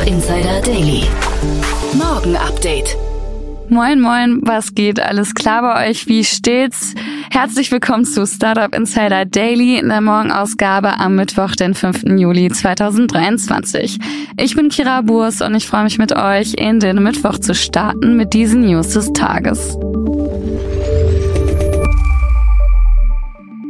Startup Insider Daily. Morgen Update. Moin, moin, was geht? Alles klar bei euch? Wie steht's? Herzlich willkommen zu Startup Insider Daily in der Morgenausgabe am Mittwoch, den 5. Juli 2023. Ich bin Kira Burs und ich freue mich mit euch in den Mittwoch zu starten mit diesen News des Tages.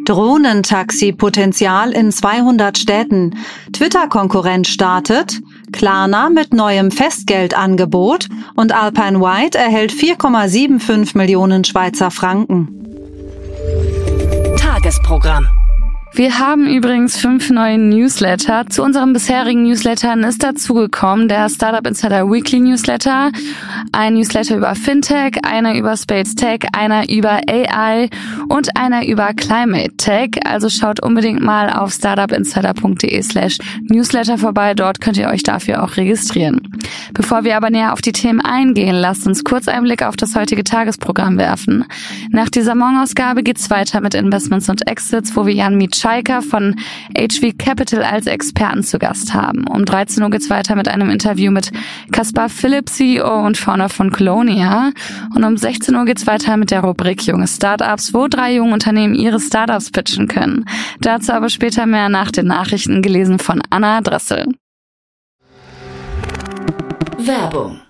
Drohnentaxi-Potenzial in 200 Städten. Twitter-Konkurrent startet. Klarna mit neuem Festgeldangebot und Alpine White erhält 4,75 Millionen Schweizer Franken. Tagesprogramm. Wir haben übrigens fünf neue Newsletter. Zu unseren bisherigen Newslettern ist dazugekommen der Startup Insider Weekly Newsletter, ein Newsletter über Fintech, einer über Space Tech, einer über AI und einer über Climate Tech. Also schaut unbedingt mal auf startupinsider.de slash Newsletter vorbei. Dort könnt ihr euch dafür auch registrieren. Bevor wir aber näher auf die Themen eingehen, lasst uns kurz einen Blick auf das heutige Tagesprogramm werfen. Nach dieser Morgenausgabe geht's weiter mit Investments und Exits, wo wir Jan Mitschaiker von HV Capital als Experten zu Gast haben. Um 13 Uhr geht's weiter mit einem Interview mit Kaspar Philipp, CEO und Founder von Colonia. Und um 16 Uhr geht's weiter mit der Rubrik Junge Startups, wo drei junge Unternehmen ihre Startups pitchen können. Dazu aber später mehr nach den Nachrichten gelesen von Anna Dressel. Werbung.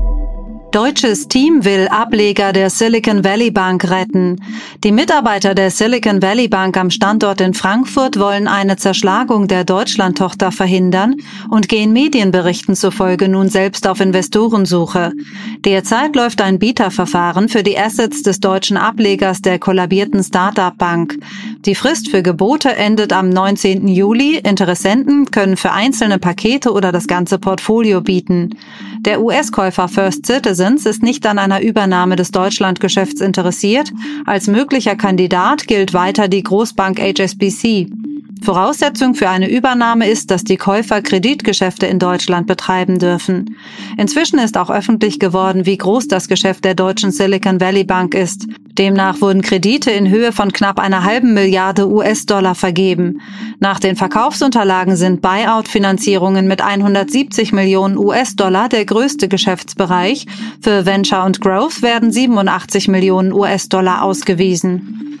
Deutsches Team will Ableger der Silicon Valley Bank retten. Die Mitarbeiter der Silicon Valley Bank am Standort in Frankfurt wollen eine Zerschlagung der Deutschlandtochter verhindern und gehen Medienberichten zufolge nun selbst auf Investorensuche. Derzeit läuft ein Bieterverfahren für die Assets des deutschen Ablegers der kollabierten Startup Bank. Die Frist für Gebote endet am 19. Juli. Interessenten können für einzelne Pakete oder das ganze Portfolio bieten. Der US-Käufer First Citizens ist nicht an einer Übernahme des Deutschlandgeschäfts interessiert. Als möglicher Kandidat gilt weiter die Großbank HSBC. Voraussetzung für eine Übernahme ist, dass die Käufer Kreditgeschäfte in Deutschland betreiben dürfen. Inzwischen ist auch öffentlich geworden, wie groß das Geschäft der deutschen Silicon Valley Bank ist. Demnach wurden Kredite in Höhe von knapp einer halben Milliarde US-Dollar vergeben. Nach den Verkaufsunterlagen sind Buyout-Finanzierungen mit 170 Millionen US-Dollar der größte Geschäftsbereich. Für Venture und Growth werden 87 Millionen US-Dollar ausgewiesen.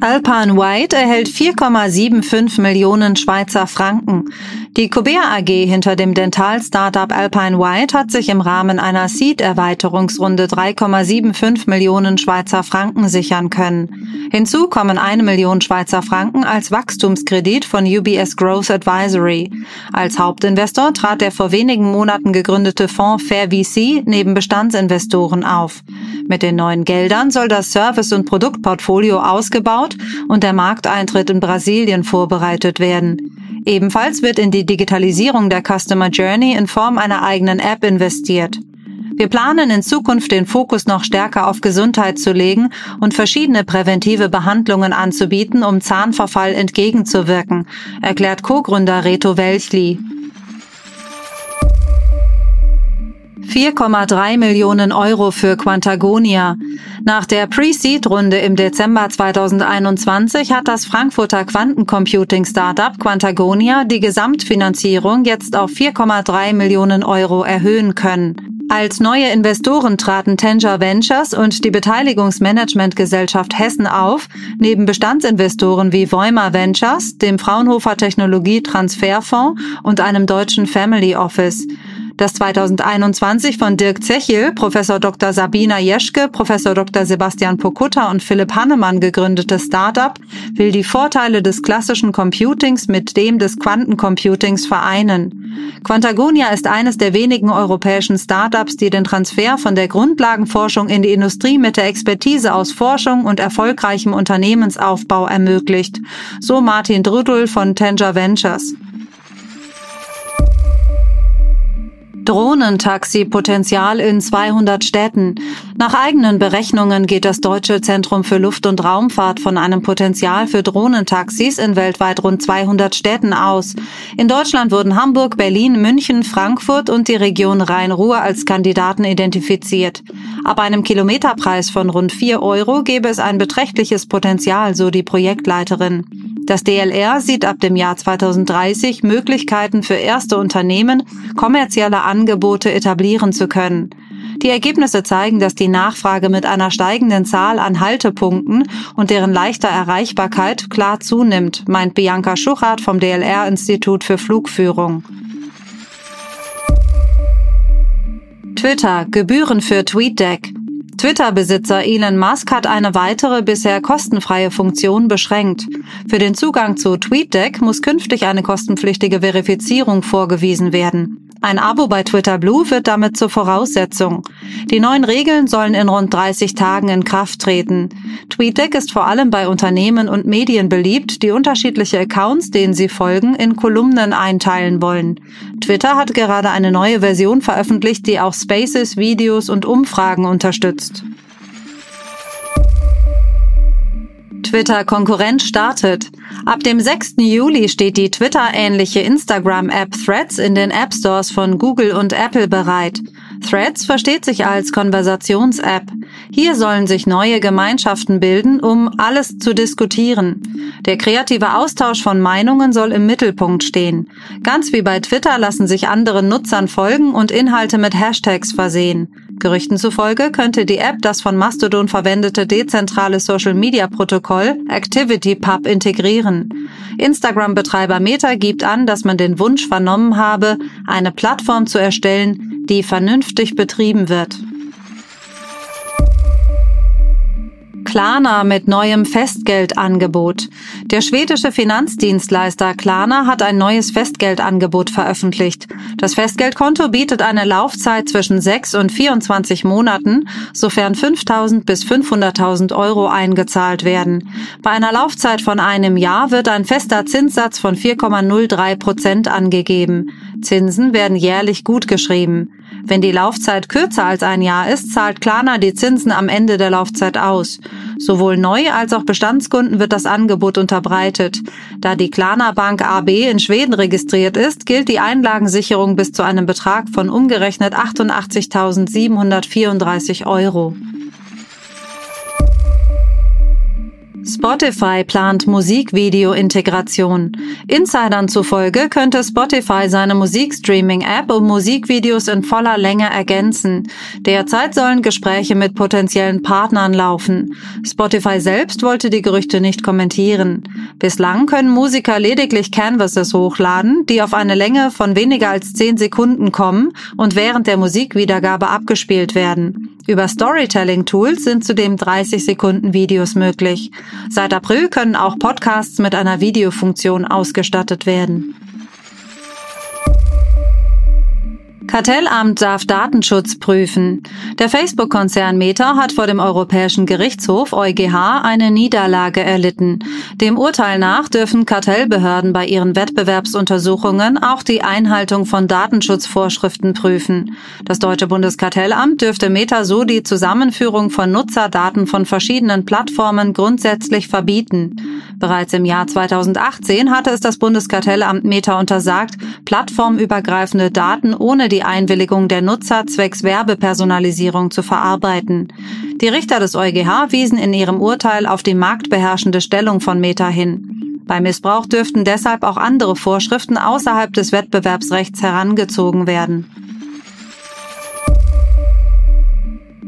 Alpine White erhält 4,75 Millionen Schweizer Franken. Die Cobea AG hinter dem Dental-Startup Alpine White hat sich im Rahmen einer Seed-Erweiterungsrunde 3,75 Millionen Schweizer Franken sichern können. Hinzu kommen eine Million Schweizer Franken als Wachstumskredit von UBS Growth Advisory. Als Hauptinvestor trat der vor wenigen Monaten gegründete Fonds Fair VC neben Bestandsinvestoren auf. Mit den neuen Geldern soll das Service- und Produktportfolio ausgebaut und der Markteintritt in Brasilien vorbereitet werden. Ebenfalls wird in die Digitalisierung der Customer Journey in Form einer eigenen App investiert. Wir planen in Zukunft den Fokus noch stärker auf Gesundheit zu legen und verschiedene präventive Behandlungen anzubieten, um Zahnverfall entgegenzuwirken, erklärt Co-Gründer Reto Welchli. 4,3 Millionen Euro für Quantagonia. Nach der Pre-Seed-Runde im Dezember 2021 hat das Frankfurter Quantencomputing-Startup Quantagonia die Gesamtfinanzierung jetzt auf 4,3 Millionen Euro erhöhen können. Als neue Investoren traten Tanger Ventures und die Beteiligungsmanagementgesellschaft Hessen auf, neben Bestandsinvestoren wie Voima Ventures, dem Fraunhofer Technologie Transferfonds und einem deutschen Family Office. Das 2021 von Dirk Zechel, Professor Dr. Sabina Jeschke, Professor Dr. Sebastian Pokutta und Philipp Hannemann gegründete Startup will die Vorteile des klassischen Computings mit dem des Quantencomputings vereinen. Quantagonia ist eines der wenigen europäischen Startups, die den Transfer von der Grundlagenforschung in die Industrie mit der Expertise aus Forschung und erfolgreichem Unternehmensaufbau ermöglicht. So Martin Drüdel von Tanger Ventures. Drohnentaxi-Potenzial in 200 Städten. Nach eigenen Berechnungen geht das Deutsche Zentrum für Luft- und Raumfahrt von einem Potenzial für Drohnentaxis in weltweit rund 200 Städten aus. In Deutschland wurden Hamburg, Berlin, München, Frankfurt und die Region Rhein-Ruhr als Kandidaten identifiziert. Ab einem Kilometerpreis von rund 4 Euro gäbe es ein beträchtliches Potenzial, so die Projektleiterin. Das DLR sieht ab dem Jahr 2030 Möglichkeiten für erste Unternehmen, kommerzielle Angebote etablieren zu können. Die Ergebnisse zeigen, dass die Nachfrage mit einer steigenden Zahl an Haltepunkten und deren leichter Erreichbarkeit klar zunimmt, meint Bianca Schuchart vom DLR Institut für Flugführung. Twitter Gebühren für TweetDeck. Twitter-Besitzer Elon Musk hat eine weitere bisher kostenfreie Funktion beschränkt. Für den Zugang zu TweetDeck muss künftig eine kostenpflichtige Verifizierung vorgewiesen werden. Ein Abo bei Twitter Blue wird damit zur Voraussetzung. Die neuen Regeln sollen in rund 30 Tagen in Kraft treten. TweetDeck ist vor allem bei Unternehmen und Medien beliebt, die unterschiedliche Accounts, denen sie folgen, in Kolumnen einteilen wollen. Twitter hat gerade eine neue Version veröffentlicht, die auch Spaces, Videos und Umfragen unterstützt. Twitter-Konkurrent startet. Ab dem 6. Juli steht die Twitter-ähnliche Instagram-App Threads in den App Stores von Google und Apple bereit. Threads versteht sich als Konversations-App. Hier sollen sich neue Gemeinschaften bilden, um alles zu diskutieren. Der kreative Austausch von Meinungen soll im Mittelpunkt stehen. Ganz wie bei Twitter lassen sich anderen Nutzern folgen und Inhalte mit Hashtags versehen. Gerüchten zufolge könnte die App das von Mastodon verwendete dezentrale Social-Media-Protokoll ActivityPub integrieren. Instagram-Betreiber Meta gibt an, dass man den Wunsch vernommen habe, eine Plattform zu erstellen, die vernünftig betrieben wird. Klarna mit neuem Festgeldangebot. Der schwedische Finanzdienstleister Klarna hat ein neues Festgeldangebot veröffentlicht. Das Festgeldkonto bietet eine Laufzeit zwischen 6 und 24 Monaten, sofern 5.000 bis 500.000 Euro eingezahlt werden. Bei einer Laufzeit von einem Jahr wird ein fester Zinssatz von 4,03 Prozent angegeben. Zinsen werden jährlich gutgeschrieben. Wenn die Laufzeit kürzer als ein Jahr ist, zahlt Klarna die Zinsen am Ende der Laufzeit aus. Sowohl Neu- als auch Bestandskunden wird das Angebot unterbreitet. Da die Klarna Bank AB in Schweden registriert ist, gilt die Einlagensicherung bis zu einem Betrag von umgerechnet 88.734 Euro. Spotify plant Musikvideo-Integration. Insidern zufolge könnte Spotify seine Musikstreaming-App um Musikvideos in voller Länge ergänzen. Derzeit sollen Gespräche mit potenziellen Partnern laufen. Spotify selbst wollte die Gerüchte nicht kommentieren. Bislang können Musiker lediglich Canvases hochladen, die auf eine Länge von weniger als 10 Sekunden kommen und während der Musikwiedergabe abgespielt werden. Über Storytelling-Tools sind zudem 30 Sekunden Videos möglich. Seit April können auch Podcasts mit einer Videofunktion ausgestattet werden. Kartellamt darf Datenschutz prüfen. Der Facebook-Konzern Meta hat vor dem Europäischen Gerichtshof EuGH eine Niederlage erlitten. Dem Urteil nach dürfen Kartellbehörden bei ihren Wettbewerbsuntersuchungen auch die Einhaltung von Datenschutzvorschriften prüfen. Das deutsche Bundeskartellamt dürfte Meta so die Zusammenführung von Nutzerdaten von verschiedenen Plattformen grundsätzlich verbieten. Bereits im Jahr 2018 hatte es das Bundeskartellamt Meta untersagt, plattformübergreifende Daten ohne die Einwilligung der Nutzer zwecks Werbepersonalisierung zu verarbeiten. Die Richter des EuGH wiesen in ihrem Urteil auf die marktbeherrschende Stellung von Meta hin. Bei Missbrauch dürften deshalb auch andere Vorschriften außerhalb des Wettbewerbsrechts herangezogen werden.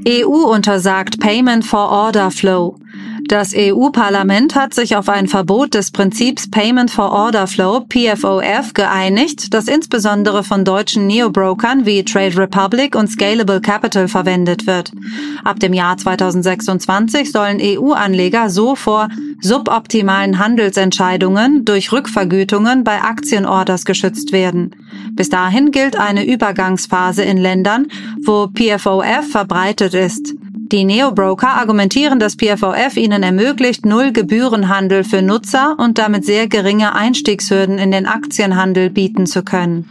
EU untersagt Payment for Order Flow. Das EU-Parlament hat sich auf ein Verbot des Prinzips Payment for Order Flow PFOF geeinigt, das insbesondere von deutschen Neobrokern wie Trade Republic und Scalable Capital verwendet wird. Ab dem Jahr 2026 sollen EU-Anleger so vor suboptimalen Handelsentscheidungen durch Rückvergütungen bei Aktienorders geschützt werden. Bis dahin gilt eine Übergangsphase in Ländern, wo PFOF verbreitet ist. Die Neobroker argumentieren, dass PFOF ihnen ermöglicht, null Gebührenhandel für Nutzer und damit sehr geringe Einstiegshürden in den Aktienhandel bieten zu können.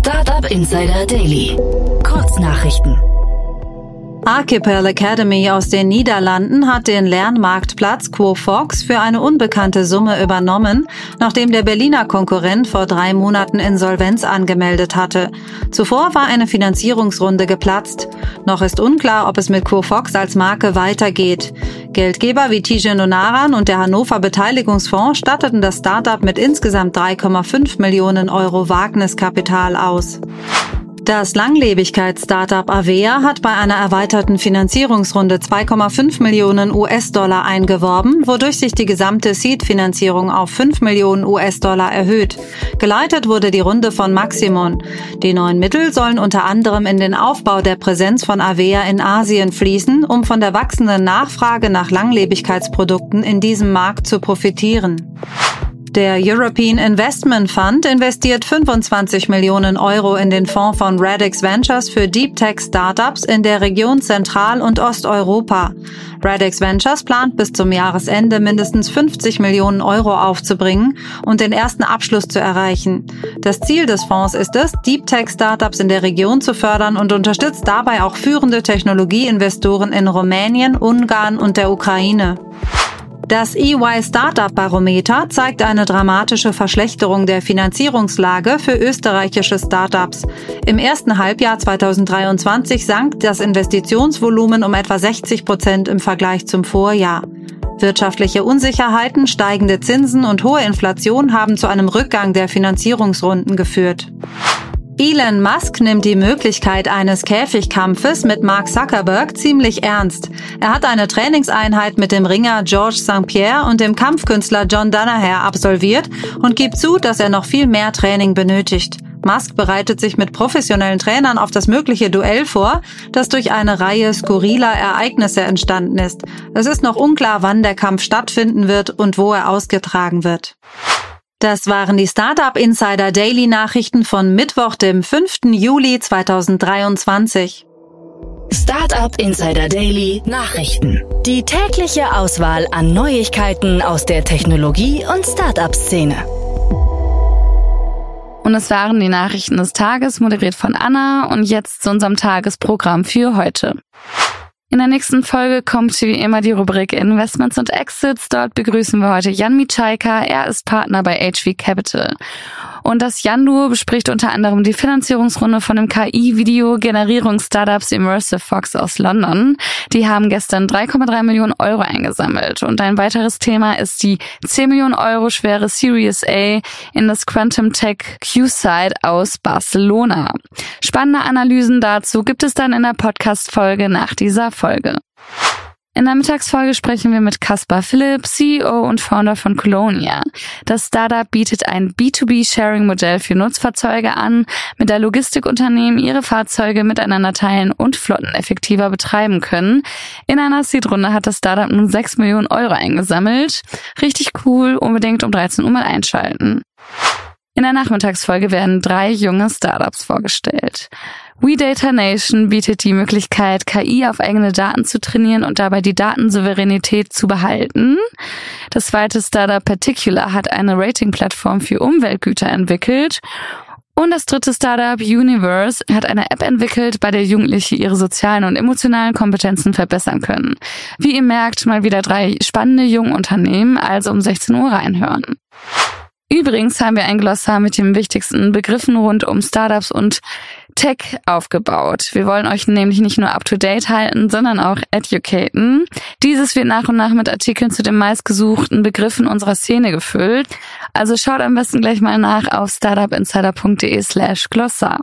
Startup Insider Daily. Kurznachrichten. Archipel Academy aus den Niederlanden hat den Lernmarktplatz QuoFox für eine unbekannte Summe übernommen, nachdem der Berliner Konkurrent vor drei Monaten Insolvenz angemeldet hatte. Zuvor war eine Finanzierungsrunde geplatzt. Noch ist unklar, ob es mit QuoFox als Marke weitergeht. Geldgeber wie Tijen Onaran und der Hannover Beteiligungsfonds statteten das Startup mit insgesamt 3,5 Millionen Euro Wagniskapital aus. Das Langlebigkeits-Startup Avea hat bei einer erweiterten Finanzierungsrunde 2,5 Millionen US-Dollar eingeworben, wodurch sich die gesamte Seed-Finanzierung auf 5 Millionen US-Dollar erhöht. Geleitet wurde die Runde von Maximon. Die neuen Mittel sollen unter anderem in den Aufbau der Präsenz von Avea in Asien fließen, um von der wachsenden Nachfrage nach Langlebigkeitsprodukten in diesem Markt zu profitieren. Der European Investment Fund investiert 25 Millionen Euro in den Fonds von Radix Ventures für Deep Tech Startups in der Region Zentral- und Osteuropa. Radix Ventures plant bis zum Jahresende mindestens 50 Millionen Euro aufzubringen und den ersten Abschluss zu erreichen. Das Ziel des Fonds ist es, Deep Tech Startups in der Region zu fördern und unterstützt dabei auch führende Technologieinvestoren in Rumänien, Ungarn und der Ukraine. Das EY Startup Barometer zeigt eine dramatische Verschlechterung der Finanzierungslage für österreichische Startups. Im ersten Halbjahr 2023 sank das Investitionsvolumen um etwa 60 Prozent im Vergleich zum Vorjahr. Wirtschaftliche Unsicherheiten, steigende Zinsen und hohe Inflation haben zu einem Rückgang der Finanzierungsrunden geführt. Elon Musk nimmt die Möglichkeit eines Käfigkampfes mit Mark Zuckerberg ziemlich ernst. Er hat eine Trainingseinheit mit dem Ringer George St. Pierre und dem Kampfkünstler John Danaher absolviert und gibt zu, dass er noch viel mehr Training benötigt. Musk bereitet sich mit professionellen Trainern auf das mögliche Duell vor, das durch eine Reihe skurriler Ereignisse entstanden ist. Es ist noch unklar, wann der Kampf stattfinden wird und wo er ausgetragen wird. Das waren die Startup Insider Daily Nachrichten von Mittwoch, dem 5. Juli 2023. Startup Insider Daily Nachrichten. Die tägliche Auswahl an Neuigkeiten aus der Technologie- und Startup-Szene. Und es waren die Nachrichten des Tages, moderiert von Anna. Und jetzt zu unserem Tagesprogramm für heute. In der nächsten Folge kommt wie immer die Rubrik Investments und Exits. Dort begrüßen wir heute Jan Mitschaika. Er ist Partner bei HV Capital. Und das Jan-Duo bespricht unter anderem die Finanzierungsrunde von dem KI-Video-Generierungs-Startups Immersive Fox aus London. Die haben gestern 3,3 Millionen Euro eingesammelt. Und ein weiteres Thema ist die 10 Millionen Euro schwere Series A in das Quantum Tech Q-Side aus Barcelona. Spannende Analysen dazu gibt es dann in der Podcast-Folge nach dieser Folge. In der Mittagsfolge sprechen wir mit Caspar Philipp, CEO und Founder von Colonia. Das Startup bietet ein B2B-Sharing-Modell für Nutzfahrzeuge an, mit der Logistikunternehmen ihre Fahrzeuge miteinander teilen und Flotten effektiver betreiben können. In einer Seed-Runde hat das Startup nun 6 Millionen Euro eingesammelt. Richtig cool, unbedingt um 13 Uhr mal einschalten. In der Nachmittagsfolge werden drei junge Startups vorgestellt. WeData Nation bietet die Möglichkeit, KI auf eigene Daten zu trainieren und dabei die Datensouveränität zu behalten. Das zweite Startup Particular hat eine Rating-Plattform für Umweltgüter entwickelt. Und das dritte Startup Universe hat eine App entwickelt, bei der Jugendliche ihre sozialen und emotionalen Kompetenzen verbessern können. Wie ihr merkt, mal wieder drei spannende junge Unternehmen, also um 16 Uhr reinhören. Übrigens haben wir ein Glossar mit den wichtigsten Begriffen rund um Startups und Tech aufgebaut. Wir wollen euch nämlich nicht nur up-to-date halten, sondern auch educaten. Dieses wird nach und nach mit Artikeln zu den meistgesuchten Begriffen unserer Szene gefüllt. Also schaut am besten gleich mal nach auf startupinsider.de slash Glossar.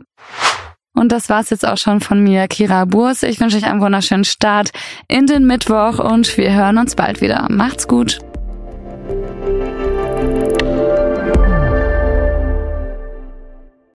Und das war's jetzt auch schon von mir, Kira Burs. Ich wünsche euch einen wunderschönen Start in den Mittwoch und wir hören uns bald wieder. Macht's gut.